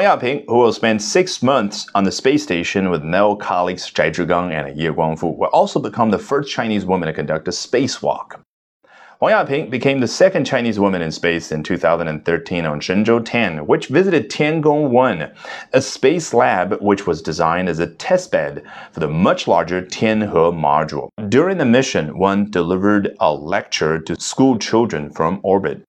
Wang Yaping, who will spend six months on the space station with male colleagues Zhai Zhigang and Ye Guangfu, will also become the first Chinese woman to conduct a spacewalk. Wang Yaping became the second Chinese woman in space in 2013 on Shenzhou 10, which visited Tiangong 1, a space lab which was designed as a testbed for the much larger Tianhe module. During the mission, Wang delivered a lecture to school children from orbit.